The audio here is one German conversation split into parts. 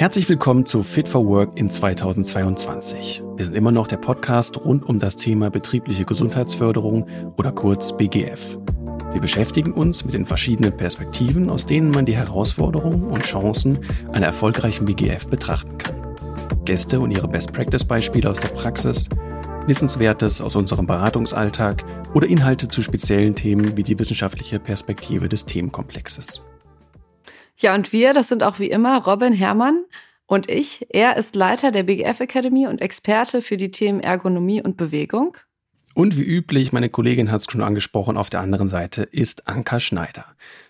Herzlich willkommen zu Fit for Work in 2022. Wir sind immer noch der Podcast rund um das Thema betriebliche Gesundheitsförderung oder kurz BGF. Wir beschäftigen uns mit den verschiedenen Perspektiven, aus denen man die Herausforderungen und Chancen einer erfolgreichen BGF betrachten kann. Gäste und ihre Best-Practice-Beispiele aus der Praxis, Wissenswertes aus unserem Beratungsalltag oder Inhalte zu speziellen Themen wie die wissenschaftliche Perspektive des Themenkomplexes. Ja, und wir, das sind auch wie immer Robin Herrmann und ich. Er ist Leiter der BGF Academy und Experte für die Themen Ergonomie und Bewegung. Und wie üblich, meine Kollegin hat es schon angesprochen, auf der anderen Seite ist Anka Schneider.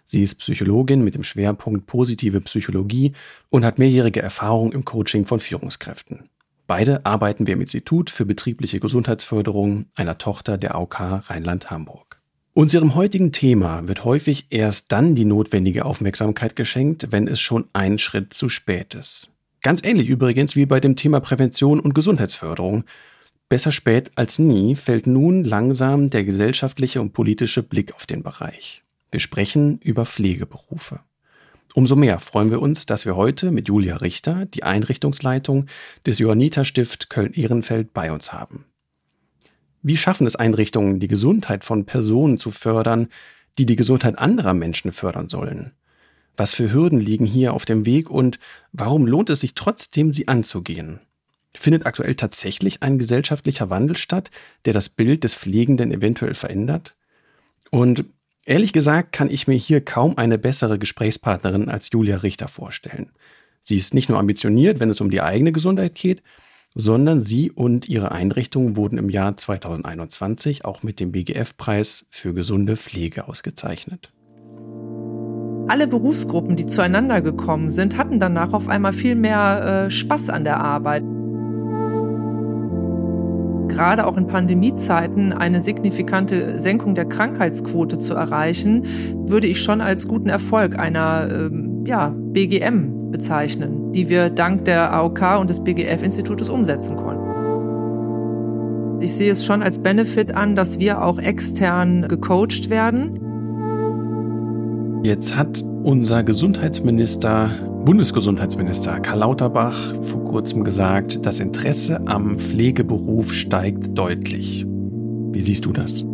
Sie ist Psychologin mit dem Schwerpunkt positive Psychologie und hat mehrjährige Erfahrung im Coaching von Führungskräften. Beide arbeiten wir im Institut für betriebliche Gesundheitsförderung, einer Tochter der AOK Rheinland-Hamburg. Unserem heutigen Thema wird häufig erst dann die notwendige Aufmerksamkeit geschenkt, wenn es schon einen Schritt zu spät ist. Ganz ähnlich übrigens wie bei dem Thema Prävention und Gesundheitsförderung, Besser spät als nie fällt nun langsam der gesellschaftliche und politische Blick auf den Bereich. Wir sprechen über Pflegeberufe. Umso mehr freuen wir uns, dass wir heute mit Julia Richter die Einrichtungsleitung des Johanniter Stift Köln-Ehrenfeld bei uns haben. Wie schaffen es Einrichtungen, die Gesundheit von Personen zu fördern, die die Gesundheit anderer Menschen fördern sollen? Was für Hürden liegen hier auf dem Weg und warum lohnt es sich trotzdem, sie anzugehen? Findet aktuell tatsächlich ein gesellschaftlicher Wandel statt, der das Bild des Pflegenden eventuell verändert? Und ehrlich gesagt kann ich mir hier kaum eine bessere Gesprächspartnerin als Julia Richter vorstellen. Sie ist nicht nur ambitioniert, wenn es um die eigene Gesundheit geht, sondern sie und ihre Einrichtung wurden im Jahr 2021 auch mit dem BGF-Preis für gesunde Pflege ausgezeichnet. Alle Berufsgruppen, die zueinander gekommen sind, hatten danach auf einmal viel mehr äh, Spaß an der Arbeit gerade auch in Pandemiezeiten eine signifikante Senkung der Krankheitsquote zu erreichen, würde ich schon als guten Erfolg einer ähm, ja, BGM bezeichnen, die wir dank der AOK und des BGF-Institutes umsetzen konnten. Ich sehe es schon als Benefit an, dass wir auch extern gecoacht werden. Jetzt hat unser Gesundheitsminister Bundesgesundheitsminister Karl Lauterbach vor kurzem gesagt, das Interesse am Pflegeberuf steigt deutlich. Wie siehst du das?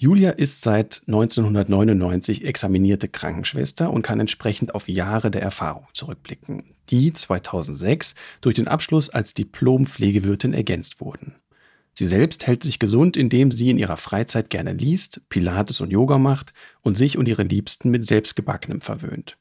Julia ist seit 1999 examinierte Krankenschwester und kann entsprechend auf Jahre der Erfahrung zurückblicken, die 2006 durch den Abschluss als Diplom-Pflegewirtin ergänzt wurden. Sie selbst hält sich gesund, indem sie in ihrer Freizeit gerne liest, Pilates und Yoga macht und sich und ihre Liebsten mit selbstgebackenem verwöhnt.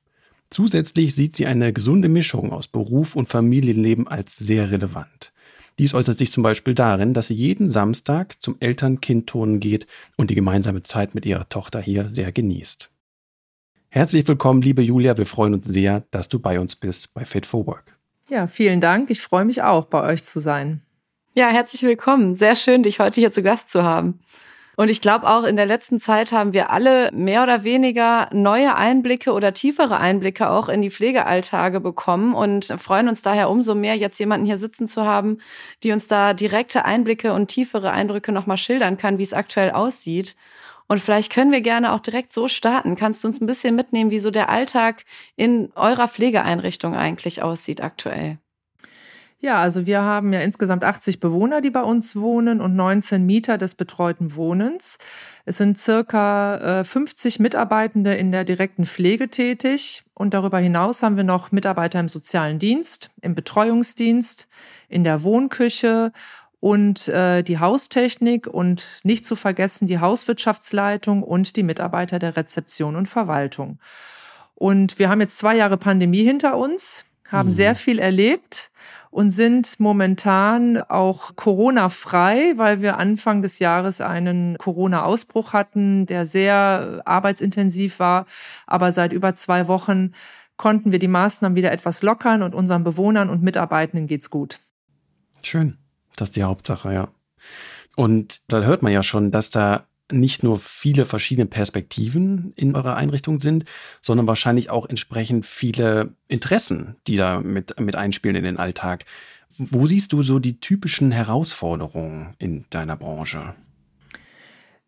Zusätzlich sieht sie eine gesunde Mischung aus Beruf und Familienleben als sehr relevant. Dies äußert sich zum Beispiel darin, dass sie jeden Samstag zum Eltern-Kind-Turnen geht und die gemeinsame Zeit mit ihrer Tochter hier sehr genießt. Herzlich willkommen, liebe Julia. Wir freuen uns sehr, dass du bei uns bist bei Fit for Work. Ja, vielen Dank. Ich freue mich auch, bei euch zu sein. Ja, herzlich willkommen. Sehr schön, dich heute hier zu Gast zu haben. Und ich glaube auch in der letzten Zeit haben wir alle mehr oder weniger neue Einblicke oder tiefere Einblicke auch in die Pflegealltage bekommen und freuen uns daher umso mehr, jetzt jemanden hier sitzen zu haben, die uns da direkte Einblicke und tiefere Eindrücke nochmal schildern kann, wie es aktuell aussieht. Und vielleicht können wir gerne auch direkt so starten. Kannst du uns ein bisschen mitnehmen, wie so der Alltag in eurer Pflegeeinrichtung eigentlich aussieht aktuell? Ja, also wir haben ja insgesamt 80 Bewohner, die bei uns wohnen und 19 Mieter des betreuten Wohnens. Es sind circa 50 äh, Mitarbeitende in der direkten Pflege tätig und darüber hinaus haben wir noch Mitarbeiter im sozialen Dienst, im Betreuungsdienst, in der Wohnküche und äh, die Haustechnik und nicht zu vergessen die Hauswirtschaftsleitung und die Mitarbeiter der Rezeption und Verwaltung. Und wir haben jetzt zwei Jahre Pandemie hinter uns, haben mhm. sehr viel erlebt und sind momentan auch Corona-frei, weil wir Anfang des Jahres einen Corona-Ausbruch hatten, der sehr arbeitsintensiv war. Aber seit über zwei Wochen konnten wir die Maßnahmen wieder etwas lockern und unseren Bewohnern und Mitarbeitenden geht's gut. Schön. Das ist die Hauptsache, ja. Und da hört man ja schon, dass da nicht nur viele verschiedene Perspektiven in eurer Einrichtung sind, sondern wahrscheinlich auch entsprechend viele Interessen, die da mit, mit einspielen in den Alltag. Wo siehst du so die typischen Herausforderungen in deiner Branche?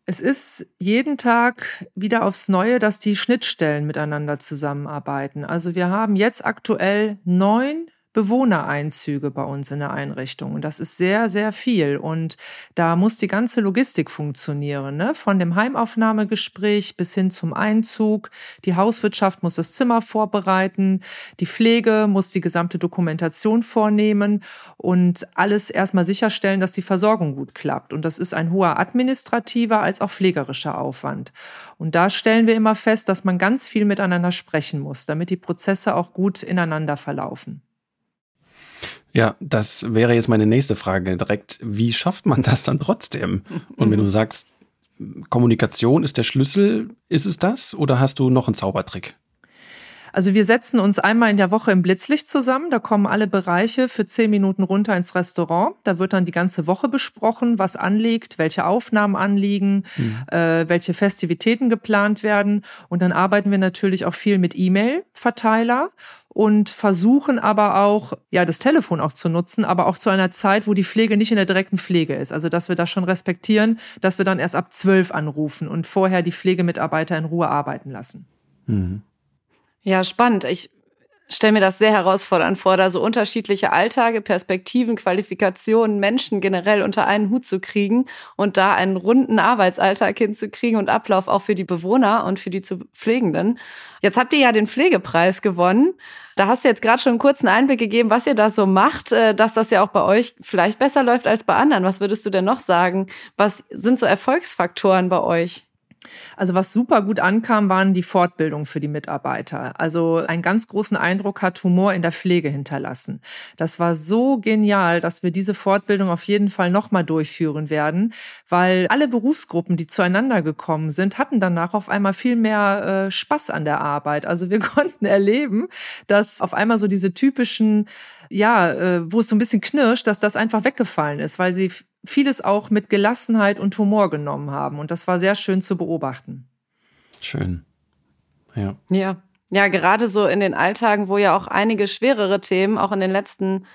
Es ist jeden Tag wieder aufs Neue, dass die Schnittstellen miteinander zusammenarbeiten. Also wir haben jetzt aktuell neun Bewohnereinzüge bei uns in der Einrichtung. Und das ist sehr, sehr viel. Und da muss die ganze Logistik funktionieren. Ne? Von dem Heimaufnahmegespräch bis hin zum Einzug. Die Hauswirtschaft muss das Zimmer vorbereiten. Die Pflege muss die gesamte Dokumentation vornehmen und alles erstmal sicherstellen, dass die Versorgung gut klappt. Und das ist ein hoher administrativer als auch pflegerischer Aufwand. Und da stellen wir immer fest, dass man ganz viel miteinander sprechen muss, damit die Prozesse auch gut ineinander verlaufen. Ja, das wäre jetzt meine nächste Frage direkt. Wie schafft man das dann trotzdem? Und wenn du sagst, Kommunikation ist der Schlüssel, ist es das oder hast du noch einen Zaubertrick? Also wir setzen uns einmal in der Woche im Blitzlicht zusammen. Da kommen alle Bereiche für zehn Minuten runter ins Restaurant. Da wird dann die ganze Woche besprochen, was anliegt, welche Aufnahmen anliegen, mhm. äh, welche Festivitäten geplant werden. Und dann arbeiten wir natürlich auch viel mit E-Mail-Verteiler und versuchen aber auch, ja, das Telefon auch zu nutzen, aber auch zu einer Zeit, wo die Pflege nicht in der direkten Pflege ist. Also, dass wir das schon respektieren, dass wir dann erst ab zwölf anrufen und vorher die Pflegemitarbeiter in Ruhe arbeiten lassen. Mhm. Ja, spannend. Ich stelle mir das sehr herausfordernd vor, da so unterschiedliche Alltage, Perspektiven, Qualifikationen, Menschen generell unter einen Hut zu kriegen und da einen runden Arbeitsalltag hinzukriegen und Ablauf auch für die Bewohner und für die zu Pflegenden. Jetzt habt ihr ja den Pflegepreis gewonnen. Da hast du jetzt gerade schon einen kurzen Einblick gegeben, was ihr da so macht, äh, dass das ja auch bei euch vielleicht besser läuft als bei anderen. Was würdest du denn noch sagen? Was sind so Erfolgsfaktoren bei euch? Also was super gut ankam, waren die Fortbildungen für die Mitarbeiter. Also einen ganz großen Eindruck hat Humor in der Pflege hinterlassen. Das war so genial, dass wir diese Fortbildung auf jeden Fall nochmal durchführen werden, weil alle Berufsgruppen, die zueinander gekommen sind, hatten danach auf einmal viel mehr äh, Spaß an der Arbeit. Also wir konnten erleben, dass auf einmal so diese typischen ja, äh, wo es so ein bisschen knirscht, dass das einfach weggefallen ist, weil sie vieles auch mit Gelassenheit und Humor genommen haben. Und das war sehr schön zu beobachten. Schön. Ja. Ja. Ja, gerade so in den Alltagen, wo ja auch einige schwerere Themen auch in den letzten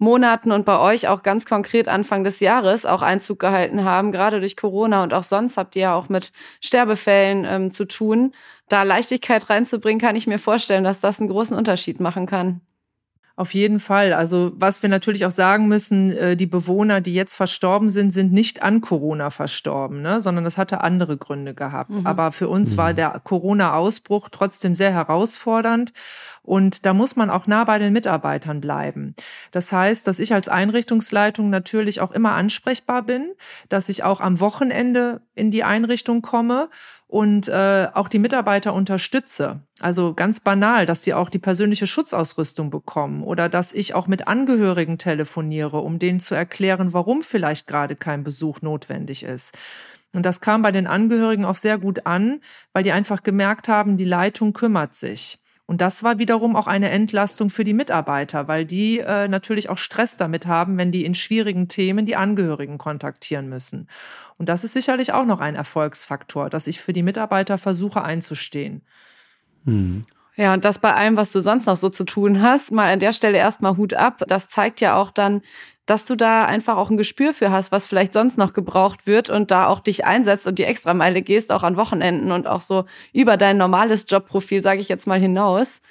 Monaten und bei euch auch ganz konkret Anfang des Jahres auch Einzug gehalten haben, gerade durch Corona und auch sonst habt ihr ja auch mit Sterbefällen ähm, zu tun. Da Leichtigkeit reinzubringen, kann ich mir vorstellen, dass das einen großen Unterschied machen kann. Auf jeden Fall. Also was wir natürlich auch sagen müssen, äh, die Bewohner, die jetzt verstorben sind, sind nicht an Corona verstorben, ne? sondern das hatte andere Gründe gehabt. Mhm. Aber für uns mhm. war der Corona-Ausbruch trotzdem sehr herausfordernd. Und da muss man auch nah bei den Mitarbeitern bleiben. Das heißt, dass ich als Einrichtungsleitung natürlich auch immer ansprechbar bin, dass ich auch am Wochenende in die Einrichtung komme und äh, auch die Mitarbeiter unterstütze. Also ganz banal, dass sie auch die persönliche Schutzausrüstung bekommen oder dass ich auch mit Angehörigen telefoniere, um denen zu erklären, warum vielleicht gerade kein Besuch notwendig ist. Und das kam bei den Angehörigen auch sehr gut an, weil die einfach gemerkt haben, die Leitung kümmert sich. Und das war wiederum auch eine Entlastung für die Mitarbeiter, weil die äh, natürlich auch Stress damit haben, wenn die in schwierigen Themen die Angehörigen kontaktieren müssen. Und das ist sicherlich auch noch ein Erfolgsfaktor, dass ich für die Mitarbeiter versuche einzustehen. Mhm. Ja, und das bei allem, was du sonst noch so zu tun hast, mal an der Stelle erstmal Hut ab. Das zeigt ja auch dann, dass du da einfach auch ein Gespür für hast, was vielleicht sonst noch gebraucht wird und da auch dich einsetzt und die Extrameile gehst, auch an Wochenenden und auch so über dein normales Jobprofil, sage ich jetzt mal, hinaus.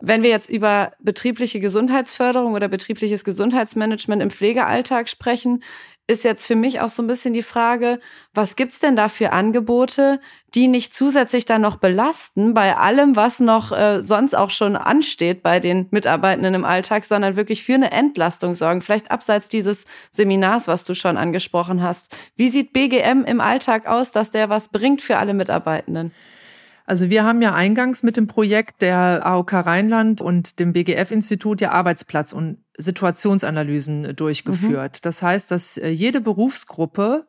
Wenn wir jetzt über betriebliche Gesundheitsförderung oder betriebliches Gesundheitsmanagement im Pflegealltag sprechen, ist jetzt für mich auch so ein bisschen die Frage, was gibt's denn da für Angebote, die nicht zusätzlich dann noch belasten bei allem, was noch äh, sonst auch schon ansteht bei den Mitarbeitenden im Alltag, sondern wirklich für eine Entlastung sorgen, vielleicht abseits dieses Seminars, was du schon angesprochen hast. Wie sieht BGM im Alltag aus, dass der was bringt für alle Mitarbeitenden? Also wir haben ja eingangs mit dem Projekt der AOK Rheinland und dem BGF-Institut ja Arbeitsplatz- und Situationsanalysen durchgeführt. Mhm. Das heißt, dass äh, jede Berufsgruppe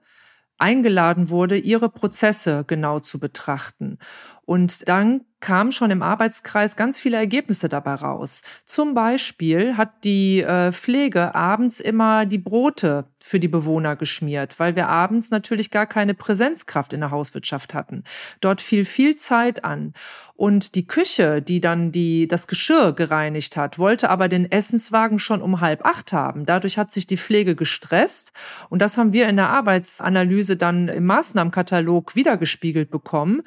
eingeladen wurde, ihre Prozesse genau zu betrachten. Und dann kamen schon im Arbeitskreis ganz viele Ergebnisse dabei raus. Zum Beispiel hat die äh, Pflege abends immer die Brote für die Bewohner geschmiert, weil wir abends natürlich gar keine Präsenzkraft in der Hauswirtschaft hatten. Dort fiel viel Zeit an. Und die Küche, die dann die, das Geschirr gereinigt hat, wollte aber den Essenswagen schon um halb acht haben. Dadurch hat sich die Pflege gestresst. Und das haben wir in der Arbeitsanalyse dann im Maßnahmenkatalog wiedergespiegelt bekommen.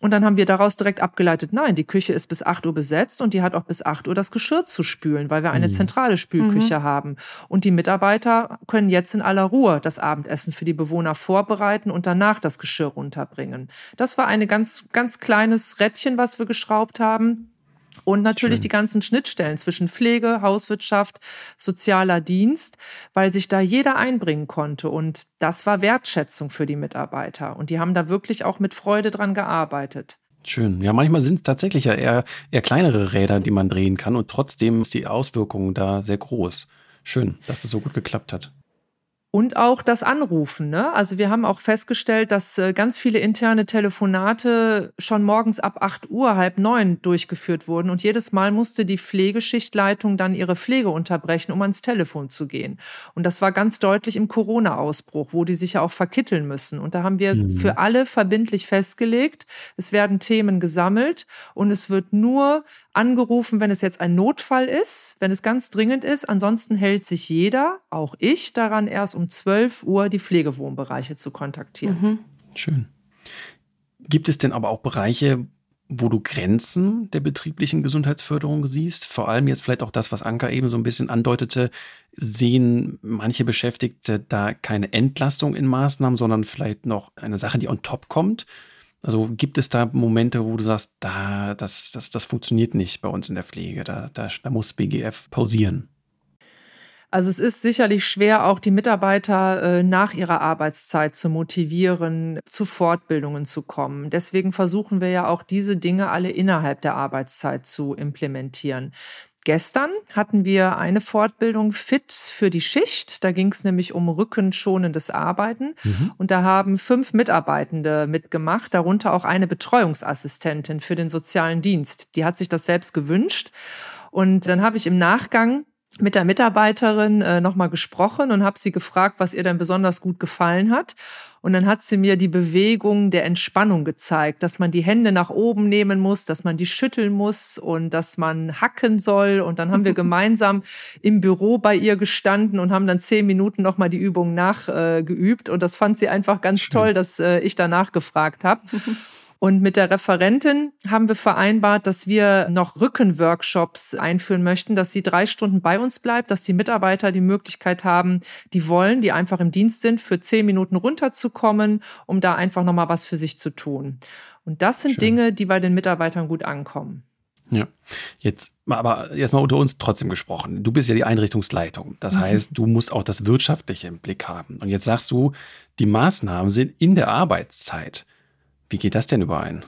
Und dann haben wir daraus direkt abgeleitet, nein, die Küche ist bis 8 Uhr besetzt und die hat auch bis 8 Uhr das Geschirr zu spülen, weil wir eine mhm. zentrale Spülküche mhm. haben. Und die Mitarbeiter können jetzt in aller Ruhe das Abendessen für die Bewohner vorbereiten und danach das Geschirr runterbringen. Das war ein ganz, ganz kleines Rädchen, was wir geschraubt haben. Und natürlich Schön. die ganzen Schnittstellen zwischen Pflege, Hauswirtschaft, sozialer Dienst, weil sich da jeder einbringen konnte. Und das war Wertschätzung für die Mitarbeiter. Und die haben da wirklich auch mit Freude dran gearbeitet. Schön. Ja, manchmal sind es tatsächlich ja eher, eher kleinere Räder, die man drehen kann. Und trotzdem ist die Auswirkung da sehr groß. Schön, dass das so gut geklappt hat. Und auch das Anrufen. Ne? Also wir haben auch festgestellt, dass äh, ganz viele interne Telefonate schon morgens ab 8 Uhr, halb neun durchgeführt wurden. Und jedes Mal musste die Pflegeschichtleitung dann ihre Pflege unterbrechen, um ans Telefon zu gehen. Und das war ganz deutlich im Corona-Ausbruch, wo die sich ja auch verkitteln müssen. Und da haben wir mhm. für alle verbindlich festgelegt, es werden Themen gesammelt und es wird nur angerufen, wenn es jetzt ein Notfall ist, wenn es ganz dringend ist. Ansonsten hält sich jeder, auch ich, daran, erst um 12 Uhr die Pflegewohnbereiche zu kontaktieren. Mhm. Schön. Gibt es denn aber auch Bereiche, wo du Grenzen der betrieblichen Gesundheitsförderung siehst? Vor allem jetzt vielleicht auch das, was Anka eben so ein bisschen andeutete. Sehen manche Beschäftigte da keine Entlastung in Maßnahmen, sondern vielleicht noch eine Sache, die on top kommt? Also gibt es da Momente, wo du sagst, da, das, das, das funktioniert nicht bei uns in der Pflege, da, da, da muss BGF pausieren? Also es ist sicherlich schwer, auch die Mitarbeiter äh, nach ihrer Arbeitszeit zu motivieren, zu Fortbildungen zu kommen. Deswegen versuchen wir ja auch diese Dinge alle innerhalb der Arbeitszeit zu implementieren. Gestern hatten wir eine Fortbildung Fit für die Schicht. Da ging es nämlich um rückenschonendes Arbeiten. Mhm. Und da haben fünf Mitarbeitende mitgemacht, darunter auch eine Betreuungsassistentin für den sozialen Dienst. Die hat sich das selbst gewünscht. Und dann habe ich im Nachgang mit der Mitarbeiterin äh, nochmal gesprochen und habe sie gefragt, was ihr denn besonders gut gefallen hat. Und dann hat sie mir die Bewegung der Entspannung gezeigt, dass man die Hände nach oben nehmen muss, dass man die schütteln muss und dass man hacken soll. Und dann haben wir gemeinsam im Büro bei ihr gestanden und haben dann zehn Minuten nochmal die Übung nachgeübt. Äh, und das fand sie einfach ganz Schön. toll, dass äh, ich danach gefragt habe. Und mit der Referentin haben wir vereinbart, dass wir noch Rückenworkshops einführen möchten, dass sie drei Stunden bei uns bleibt, dass die Mitarbeiter die Möglichkeit haben, die wollen, die einfach im Dienst sind, für zehn Minuten runterzukommen, um da einfach nochmal was für sich zu tun. Und das sind Schön. Dinge, die bei den Mitarbeitern gut ankommen. Ja, jetzt aber jetzt mal unter uns trotzdem gesprochen. Du bist ja die Einrichtungsleitung. Das mhm. heißt, du musst auch das Wirtschaftliche im Blick haben. Und jetzt sagst du, die Maßnahmen sind in der Arbeitszeit. Wie geht das denn überein?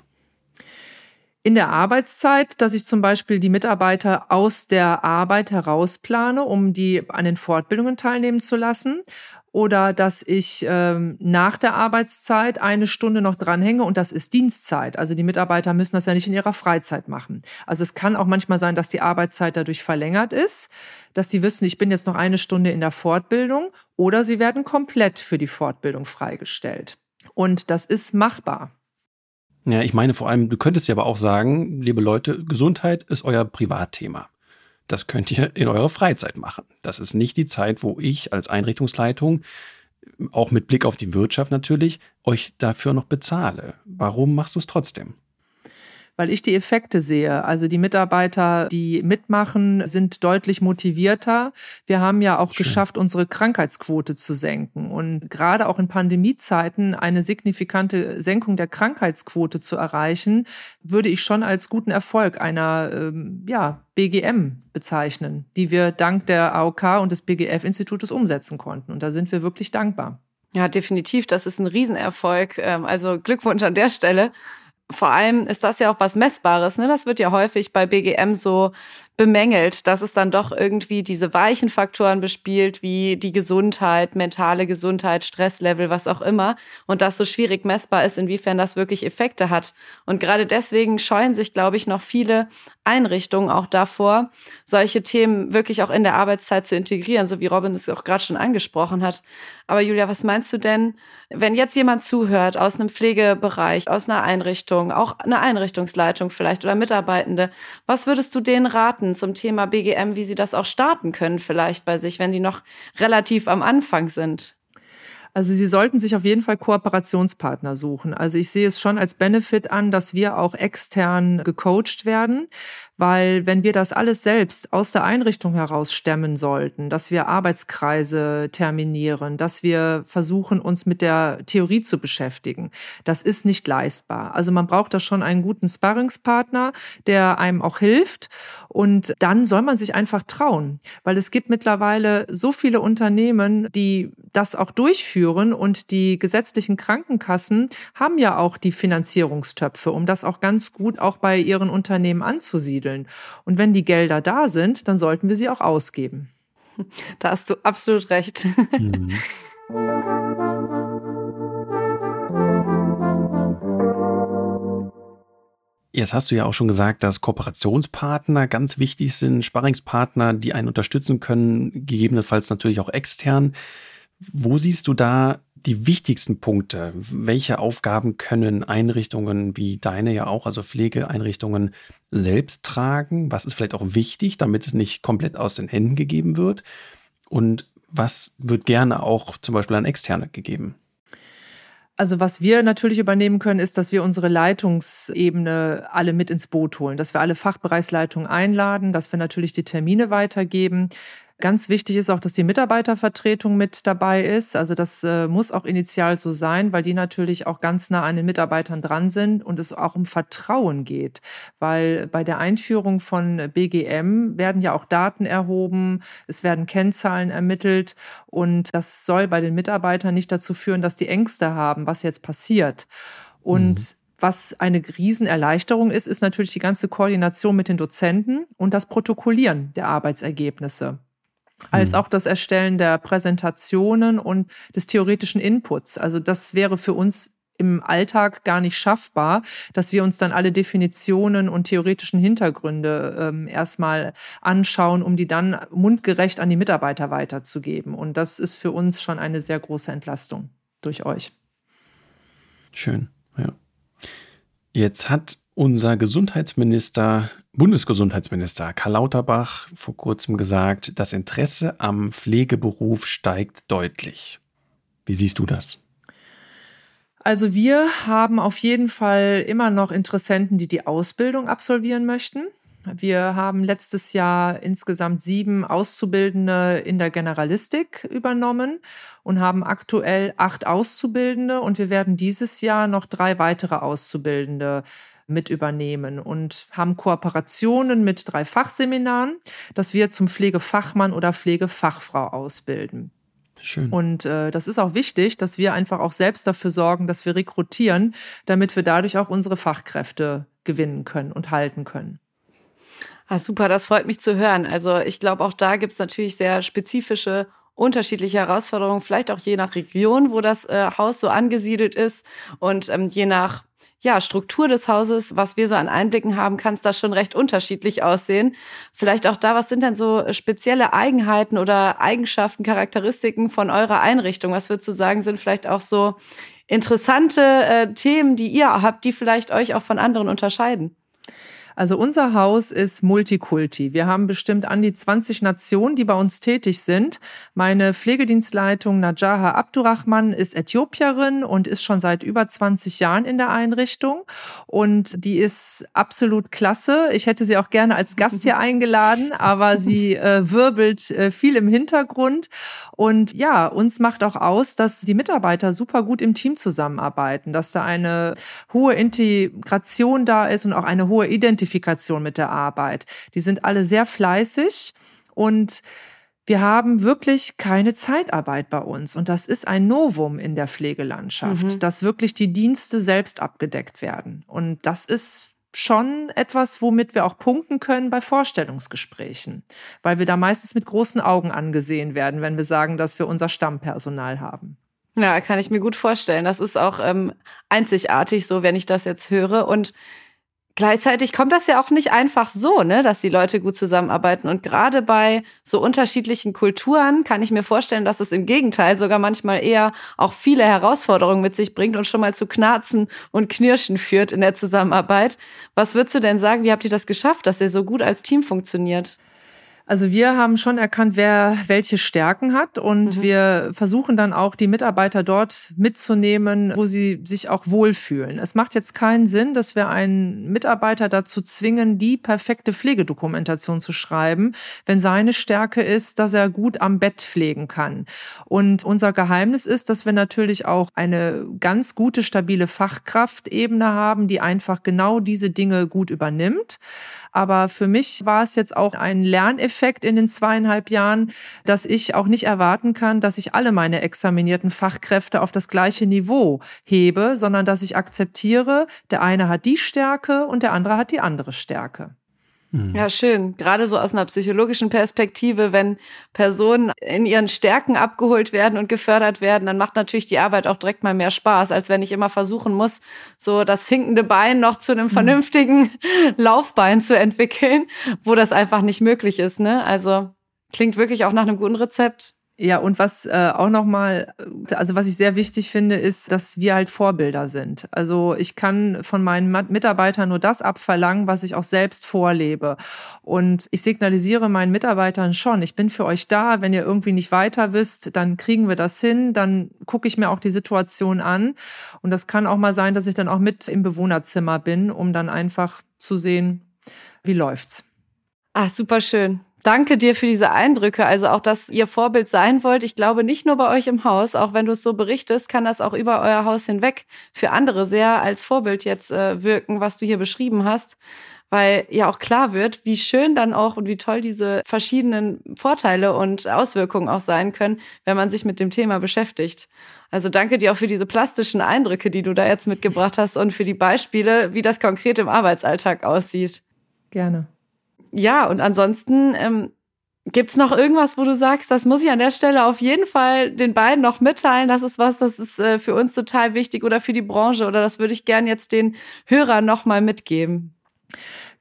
In der Arbeitszeit, dass ich zum Beispiel die Mitarbeiter aus der Arbeit herausplane, um die an den Fortbildungen teilnehmen zu lassen. Oder dass ich ähm, nach der Arbeitszeit eine Stunde noch dranhänge und das ist Dienstzeit. Also die Mitarbeiter müssen das ja nicht in ihrer Freizeit machen. Also es kann auch manchmal sein, dass die Arbeitszeit dadurch verlängert ist, dass sie wissen, ich bin jetzt noch eine Stunde in der Fortbildung oder sie werden komplett für die Fortbildung freigestellt. Und das ist machbar. Ja, ich meine vor allem, du könntest ja aber auch sagen, liebe Leute, Gesundheit ist euer Privatthema. Das könnt ihr in eurer Freizeit machen. Das ist nicht die Zeit, wo ich als Einrichtungsleitung, auch mit Blick auf die Wirtschaft natürlich, euch dafür noch bezahle. Warum machst du es trotzdem? Weil ich die Effekte sehe. Also die Mitarbeiter, die mitmachen, sind deutlich motivierter. Wir haben ja auch Schön. geschafft, unsere Krankheitsquote zu senken. Und gerade auch in Pandemiezeiten eine signifikante Senkung der Krankheitsquote zu erreichen, würde ich schon als guten Erfolg einer ähm, ja, BGM bezeichnen, die wir dank der AOK und des BGF-Institutes umsetzen konnten. Und da sind wir wirklich dankbar. Ja, definitiv. Das ist ein Riesenerfolg. Ähm, also Glückwunsch an der Stelle vor allem ist das ja auch was Messbares. Ne? Das wird ja häufig bei BGM so bemängelt, dass es dann doch irgendwie diese weichen Faktoren bespielt, wie die Gesundheit, mentale Gesundheit, Stresslevel, was auch immer. Und das so schwierig messbar ist, inwiefern das wirklich Effekte hat. Und gerade deswegen scheuen sich, glaube ich, noch viele Einrichtungen auch davor, solche Themen wirklich auch in der Arbeitszeit zu integrieren, so wie Robin es auch gerade schon angesprochen hat. Aber Julia, was meinst du denn, wenn jetzt jemand zuhört aus einem Pflegebereich, aus einer Einrichtung, auch eine Einrichtungsleitung vielleicht oder Mitarbeitende, was würdest du denen raten zum Thema BGM, wie sie das auch starten können vielleicht bei sich, wenn die noch relativ am Anfang sind? Also Sie sollten sich auf jeden Fall Kooperationspartner suchen. Also ich sehe es schon als Benefit an, dass wir auch extern gecoacht werden, weil wenn wir das alles selbst aus der Einrichtung heraus stemmen sollten, dass wir Arbeitskreise terminieren, dass wir versuchen, uns mit der Theorie zu beschäftigen, das ist nicht leistbar. Also man braucht da schon einen guten Sparringspartner, der einem auch hilft und dann soll man sich einfach trauen, weil es gibt mittlerweile so viele Unternehmen, die das auch durchführen und die gesetzlichen Krankenkassen haben ja auch die Finanzierungstöpfe, um das auch ganz gut auch bei ihren Unternehmen anzusiedeln. Und wenn die Gelder da sind, dann sollten wir sie auch ausgeben. Da hast du absolut recht. Mhm. Jetzt hast du ja auch schon gesagt, dass Kooperationspartner ganz wichtig sind, Sparringspartner, die einen unterstützen können, gegebenenfalls natürlich auch extern. Wo siehst du da die wichtigsten Punkte? Welche Aufgaben können Einrichtungen wie deine ja auch, also Pflegeeinrichtungen, selbst tragen? Was ist vielleicht auch wichtig, damit es nicht komplett aus den Händen gegeben wird? Und was wird gerne auch zum Beispiel an Externe gegeben? Also was wir natürlich übernehmen können, ist, dass wir unsere Leitungsebene alle mit ins Boot holen, dass wir alle Fachbereichsleitungen einladen, dass wir natürlich die Termine weitergeben, Ganz wichtig ist auch, dass die Mitarbeitervertretung mit dabei ist. Also das äh, muss auch initial so sein, weil die natürlich auch ganz nah an den Mitarbeitern dran sind und es auch um Vertrauen geht. Weil bei der Einführung von BGM werden ja auch Daten erhoben, es werden Kennzahlen ermittelt und das soll bei den Mitarbeitern nicht dazu führen, dass die Ängste haben, was jetzt passiert. Und mhm. Was eine Riesenerleichterung ist, ist natürlich die ganze Koordination mit den Dozenten und das Protokollieren der Arbeitsergebnisse als hm. auch das Erstellen der Präsentationen und des theoretischen Inputs. Also das wäre für uns im Alltag gar nicht schaffbar, dass wir uns dann alle Definitionen und theoretischen Hintergründe ähm, erstmal anschauen, um die dann mundgerecht an die Mitarbeiter weiterzugeben. Und das ist für uns schon eine sehr große Entlastung durch euch. Schön, ja. Jetzt hat unser Gesundheitsminister Bundesgesundheitsminister Karl Lauterbach vor kurzem gesagt, das Interesse am Pflegeberuf steigt deutlich. Wie siehst du das? Also wir haben auf jeden Fall immer noch Interessenten, die die Ausbildung absolvieren möchten. Wir haben letztes Jahr insgesamt sieben Auszubildende in der Generalistik übernommen und haben aktuell acht Auszubildende und wir werden dieses Jahr noch drei weitere Auszubildende mit übernehmen und haben Kooperationen mit drei Fachseminaren, dass wir zum Pflegefachmann oder Pflegefachfrau ausbilden. Schön. Und äh, das ist auch wichtig, dass wir einfach auch selbst dafür sorgen, dass wir rekrutieren, damit wir dadurch auch unsere Fachkräfte gewinnen können und halten können. Ah, super, das freut mich zu hören. Also ich glaube, auch da gibt es natürlich sehr spezifische unterschiedliche Herausforderungen, vielleicht auch je nach Region, wo das äh, Haus so angesiedelt ist und ähm, je nach ja, Struktur des Hauses, was wir so an Einblicken haben, kann es da schon recht unterschiedlich aussehen. Vielleicht auch da, was sind denn so spezielle Eigenheiten oder Eigenschaften, Charakteristiken von eurer Einrichtung? Was würdest du sagen, sind vielleicht auch so interessante äh, Themen, die ihr habt, die vielleicht euch auch von anderen unterscheiden? Also unser Haus ist Multikulti. Wir haben bestimmt an die 20 Nationen, die bei uns tätig sind. Meine Pflegedienstleitung Najaha Abdurrahman ist Äthiopierin und ist schon seit über 20 Jahren in der Einrichtung. Und die ist absolut klasse. Ich hätte sie auch gerne als Gast hier eingeladen, aber sie äh, wirbelt äh, viel im Hintergrund. Und ja, uns macht auch aus, dass die Mitarbeiter super gut im Team zusammenarbeiten, dass da eine hohe Integration da ist und auch eine hohe Identität Identifikation mit der Arbeit. Die sind alle sehr fleißig und wir haben wirklich keine Zeitarbeit bei uns. Und das ist ein Novum in der Pflegelandschaft, mhm. dass wirklich die Dienste selbst abgedeckt werden. Und das ist schon etwas, womit wir auch punkten können bei Vorstellungsgesprächen, weil wir da meistens mit großen Augen angesehen werden, wenn wir sagen, dass wir unser Stammpersonal haben. Ja, kann ich mir gut vorstellen. Das ist auch ähm, einzigartig so, wenn ich das jetzt höre. Und Gleichzeitig kommt das ja auch nicht einfach so, ne, dass die Leute gut zusammenarbeiten. Und gerade bei so unterschiedlichen Kulturen kann ich mir vorstellen, dass es im Gegenteil sogar manchmal eher auch viele Herausforderungen mit sich bringt und schon mal zu Knarzen und Knirschen führt in der Zusammenarbeit. Was würdest du denn sagen, wie habt ihr das geschafft, dass ihr so gut als Team funktioniert? Also wir haben schon erkannt, wer welche Stärken hat und mhm. wir versuchen dann auch die Mitarbeiter dort mitzunehmen, wo sie sich auch wohlfühlen. Es macht jetzt keinen Sinn, dass wir einen Mitarbeiter dazu zwingen, die perfekte Pflegedokumentation zu schreiben, wenn seine Stärke ist, dass er gut am Bett pflegen kann. Und unser Geheimnis ist, dass wir natürlich auch eine ganz gute, stabile Fachkraftebene haben, die einfach genau diese Dinge gut übernimmt. Aber für mich war es jetzt auch ein Lerneffekt in den zweieinhalb Jahren, dass ich auch nicht erwarten kann, dass ich alle meine examinierten Fachkräfte auf das gleiche Niveau hebe, sondern dass ich akzeptiere, der eine hat die Stärke und der andere hat die andere Stärke. Mhm. Ja, schön. Gerade so aus einer psychologischen Perspektive, wenn Personen in ihren Stärken abgeholt werden und gefördert werden, dann macht natürlich die Arbeit auch direkt mal mehr Spaß, als wenn ich immer versuchen muss, so das hinkende Bein noch zu einem mhm. vernünftigen Laufbein zu entwickeln, wo das einfach nicht möglich ist. Ne? Also klingt wirklich auch nach einem guten Rezept. Ja, und was äh, auch nochmal, äh, also was ich sehr wichtig finde, ist, dass wir halt Vorbilder sind. Also ich kann von meinen Mitarbeitern nur das abverlangen, was ich auch selbst vorlebe. Und ich signalisiere meinen Mitarbeitern schon, ich bin für euch da. Wenn ihr irgendwie nicht weiter wisst, dann kriegen wir das hin. Dann gucke ich mir auch die Situation an. Und das kann auch mal sein, dass ich dann auch mit im Bewohnerzimmer bin, um dann einfach zu sehen, wie läuft's. Ah, super schön. Danke dir für diese Eindrücke. Also auch, dass ihr Vorbild sein wollt. Ich glaube nicht nur bei euch im Haus, auch wenn du es so berichtest, kann das auch über euer Haus hinweg für andere sehr als Vorbild jetzt äh, wirken, was du hier beschrieben hast. Weil ja auch klar wird, wie schön dann auch und wie toll diese verschiedenen Vorteile und Auswirkungen auch sein können, wenn man sich mit dem Thema beschäftigt. Also danke dir auch für diese plastischen Eindrücke, die du da jetzt mitgebracht hast und für die Beispiele, wie das konkret im Arbeitsalltag aussieht. Gerne ja, und ansonsten ähm, gibt's noch irgendwas, wo du sagst, das muss ich an der Stelle auf jeden Fall den beiden noch mitteilen. Das ist was, das ist äh, für uns total wichtig oder für die Branche oder das würde ich gern jetzt den Hörern noch mal mitgeben.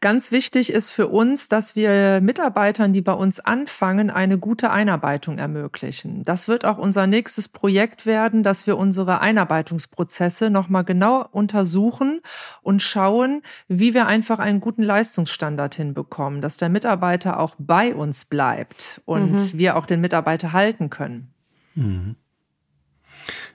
Ganz wichtig ist für uns, dass wir Mitarbeitern, die bei uns anfangen, eine gute Einarbeitung ermöglichen. Das wird auch unser nächstes Projekt werden, dass wir unsere Einarbeitungsprozesse nochmal genau untersuchen und schauen, wie wir einfach einen guten Leistungsstandard hinbekommen, dass der Mitarbeiter auch bei uns bleibt und mhm. wir auch den Mitarbeiter halten können. Mhm.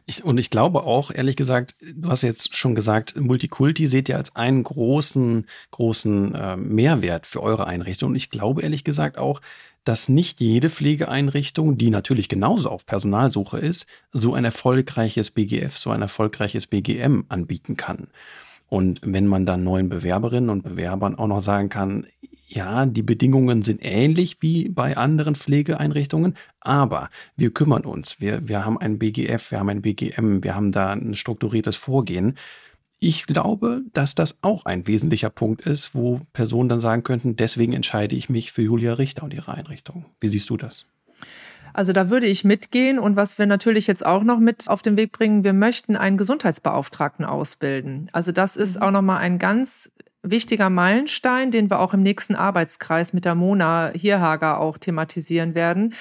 Ich, und ich glaube auch, ehrlich gesagt, du hast jetzt schon gesagt, Multikulti seht ihr als einen großen, großen äh, Mehrwert für eure Einrichtung. Und ich glaube ehrlich gesagt auch, dass nicht jede Pflegeeinrichtung, die natürlich genauso auf Personalsuche ist, so ein erfolgreiches BGF, so ein erfolgreiches BGM anbieten kann. Und wenn man dann neuen Bewerberinnen und Bewerbern auch noch sagen kann, ja, die Bedingungen sind ähnlich wie bei anderen Pflegeeinrichtungen, aber wir kümmern uns. Wir, wir haben ein BGF, wir haben ein BGM, wir haben da ein strukturiertes Vorgehen. Ich glaube, dass das auch ein wesentlicher Punkt ist, wo Personen dann sagen könnten, deswegen entscheide ich mich für Julia Richter und ihre Einrichtung. Wie siehst du das? Also da würde ich mitgehen. Und was wir natürlich jetzt auch noch mit auf den Weg bringen, wir möchten einen Gesundheitsbeauftragten ausbilden. Also das ist mhm. auch nochmal ein ganz wichtiger Meilenstein, den wir auch im nächsten Arbeitskreis mit der Mona Hierhager auch thematisieren werden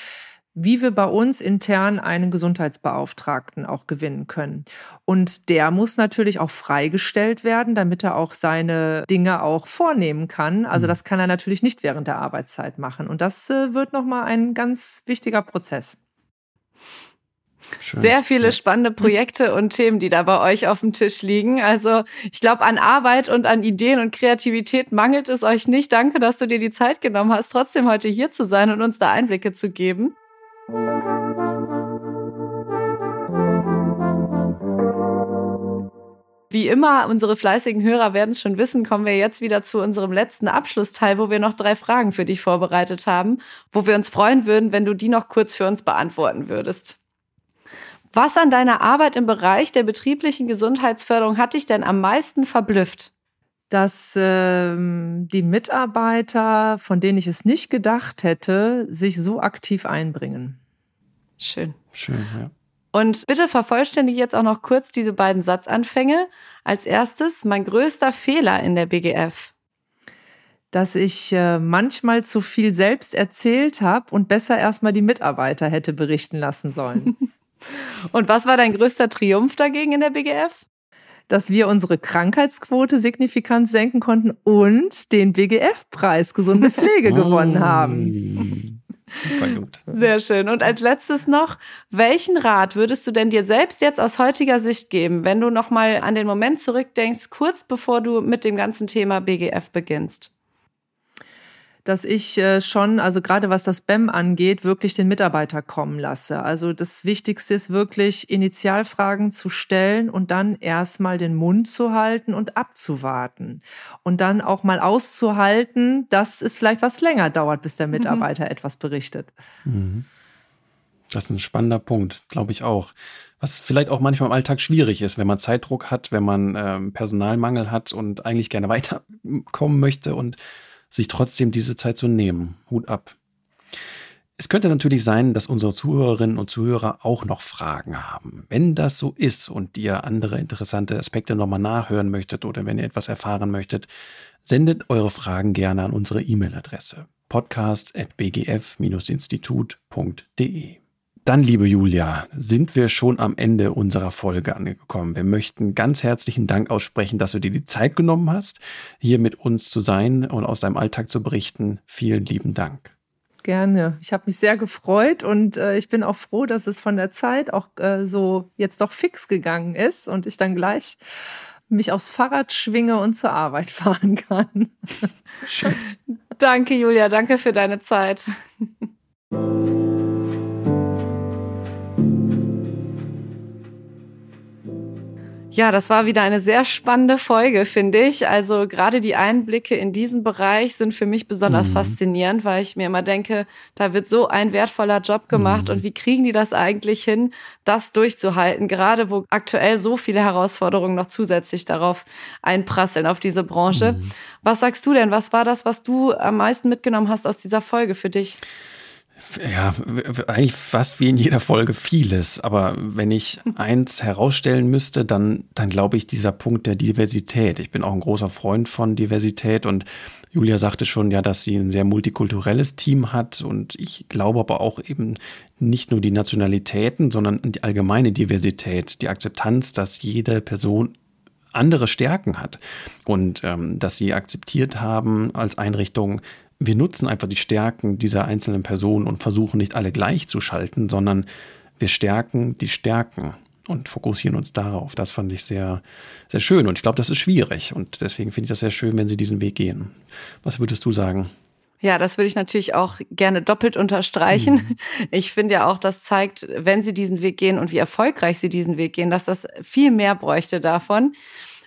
wie wir bei uns intern einen Gesundheitsbeauftragten auch gewinnen können. Und der muss natürlich auch freigestellt werden, damit er auch seine Dinge auch vornehmen kann. Also mhm. das kann er natürlich nicht während der Arbeitszeit machen. Und das äh, wird nochmal ein ganz wichtiger Prozess. Schön. Sehr viele spannende Projekte und Themen, die da bei euch auf dem Tisch liegen. Also ich glaube, an Arbeit und an Ideen und Kreativität mangelt es euch nicht. Danke, dass du dir die Zeit genommen hast, trotzdem heute hier zu sein und uns da Einblicke zu geben. Wie immer, unsere fleißigen Hörer werden es schon wissen, kommen wir jetzt wieder zu unserem letzten Abschlussteil, wo wir noch drei Fragen für dich vorbereitet haben, wo wir uns freuen würden, wenn du die noch kurz für uns beantworten würdest. Was an deiner Arbeit im Bereich der betrieblichen Gesundheitsförderung hat dich denn am meisten verblüfft? Dass ähm, die Mitarbeiter, von denen ich es nicht gedacht hätte, sich so aktiv einbringen. Schön. Schön, ja. Und bitte vervollständige jetzt auch noch kurz diese beiden Satzanfänge. Als erstes, mein größter Fehler in der BGF. Dass ich äh, manchmal zu viel selbst erzählt habe und besser erstmal die Mitarbeiter hätte berichten lassen sollen. und was war dein größter Triumph dagegen in der BGF? Dass wir unsere Krankheitsquote signifikant senken konnten und den BGF-Preis Gesunde Pflege gewonnen haben. Super gut. Sehr schön. Und als letztes noch, welchen Rat würdest du denn dir selbst jetzt aus heutiger Sicht geben, wenn du nochmal an den Moment zurückdenkst, kurz bevor du mit dem ganzen Thema BGF beginnst? Dass ich äh, schon, also gerade was das BEM angeht, wirklich den Mitarbeiter kommen lasse. Also das Wichtigste ist wirklich, Initialfragen zu stellen und dann erstmal den Mund zu halten und abzuwarten. Und dann auch mal auszuhalten, dass es vielleicht was länger dauert, bis der mhm. Mitarbeiter mhm. etwas berichtet. Mhm. Das ist ein spannender Punkt, glaube ich auch. Was vielleicht auch manchmal im Alltag schwierig ist, wenn man Zeitdruck hat, wenn man ähm, Personalmangel hat und eigentlich gerne weiterkommen möchte und sich trotzdem diese Zeit zu nehmen. Hut ab. Es könnte natürlich sein, dass unsere Zuhörerinnen und Zuhörer auch noch Fragen haben. Wenn das so ist und ihr andere interessante Aspekte nochmal nachhören möchtet oder wenn ihr etwas erfahren möchtet, sendet eure Fragen gerne an unsere E-Mail-Adresse podcast.bgf-institut.de. Dann, liebe Julia, sind wir schon am Ende unserer Folge angekommen. Wir möchten ganz herzlichen Dank aussprechen, dass du dir die Zeit genommen hast, hier mit uns zu sein und aus deinem Alltag zu berichten. Vielen lieben Dank. Gerne. Ich habe mich sehr gefreut und äh, ich bin auch froh, dass es von der Zeit auch äh, so jetzt doch fix gegangen ist und ich dann gleich mich aufs Fahrrad schwinge und zur Arbeit fahren kann. Schön. danke, Julia. Danke für deine Zeit. Ja, das war wieder eine sehr spannende Folge, finde ich. Also gerade die Einblicke in diesen Bereich sind für mich besonders mhm. faszinierend, weil ich mir immer denke, da wird so ein wertvoller Job gemacht mhm. und wie kriegen die das eigentlich hin, das durchzuhalten, gerade wo aktuell so viele Herausforderungen noch zusätzlich darauf einprasseln auf diese Branche. Mhm. Was sagst du denn? Was war das, was du am meisten mitgenommen hast aus dieser Folge für dich? Ja, eigentlich fast wie in jeder Folge vieles. Aber wenn ich eins herausstellen müsste, dann, dann glaube ich dieser Punkt der Diversität. Ich bin auch ein großer Freund von Diversität und Julia sagte schon ja, dass sie ein sehr multikulturelles Team hat und ich glaube aber auch eben nicht nur die Nationalitäten, sondern die allgemeine Diversität, die Akzeptanz, dass jede Person andere Stärken hat und ähm, dass sie akzeptiert haben als Einrichtung, wir nutzen einfach die Stärken dieser einzelnen Personen und versuchen nicht alle gleich zu schalten, sondern wir stärken die Stärken und fokussieren uns darauf. Das fand ich sehr, sehr schön. Und ich glaube, das ist schwierig. Und deswegen finde ich das sehr schön, wenn Sie diesen Weg gehen. Was würdest du sagen? Ja, das würde ich natürlich auch gerne doppelt unterstreichen. Mhm. Ich finde ja auch, das zeigt, wenn Sie diesen Weg gehen und wie erfolgreich Sie diesen Weg gehen, dass das viel mehr bräuchte davon.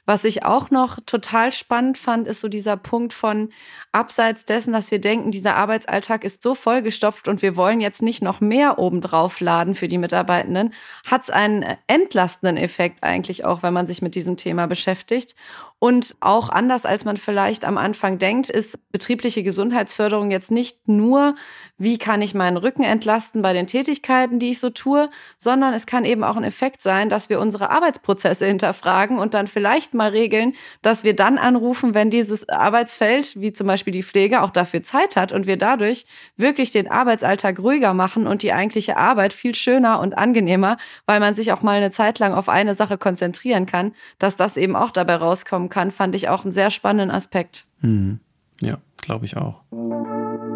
Was ich auch noch total spannend fand, ist so dieser Punkt von abseits dessen, dass wir denken, dieser Arbeitsalltag ist so vollgestopft und wir wollen jetzt nicht noch mehr obendrauf laden für die Mitarbeitenden, hat es einen entlastenden Effekt eigentlich auch, wenn man sich mit diesem Thema beschäftigt. Und auch anders, als man vielleicht am Anfang denkt, ist betriebliche Gesundheitsförderung jetzt nicht nur, wie kann ich meinen Rücken entlasten bei den Tätigkeiten, die ich so tue, sondern es kann eben auch ein Effekt sein, dass wir unsere Arbeitsprozesse hinterfragen und dann vielleicht mal regeln, dass wir dann anrufen, wenn dieses Arbeitsfeld, wie zum Beispiel die Pflege, auch dafür Zeit hat und wir dadurch wirklich den Arbeitsalltag ruhiger machen und die eigentliche Arbeit viel schöner und angenehmer, weil man sich auch mal eine Zeit lang auf eine Sache konzentrieren kann, dass das eben auch dabei rauskommt kann, fand ich auch einen sehr spannenden Aspekt. Mhm. Ja, glaube ich auch.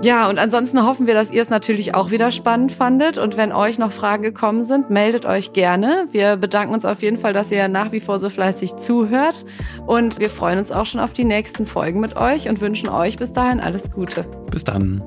Ja, und ansonsten hoffen wir, dass ihr es natürlich auch wieder spannend fandet. Und wenn euch noch Fragen gekommen sind, meldet euch gerne. Wir bedanken uns auf jeden Fall, dass ihr nach wie vor so fleißig zuhört. Und wir freuen uns auch schon auf die nächsten Folgen mit euch und wünschen euch bis dahin alles Gute. Bis dann.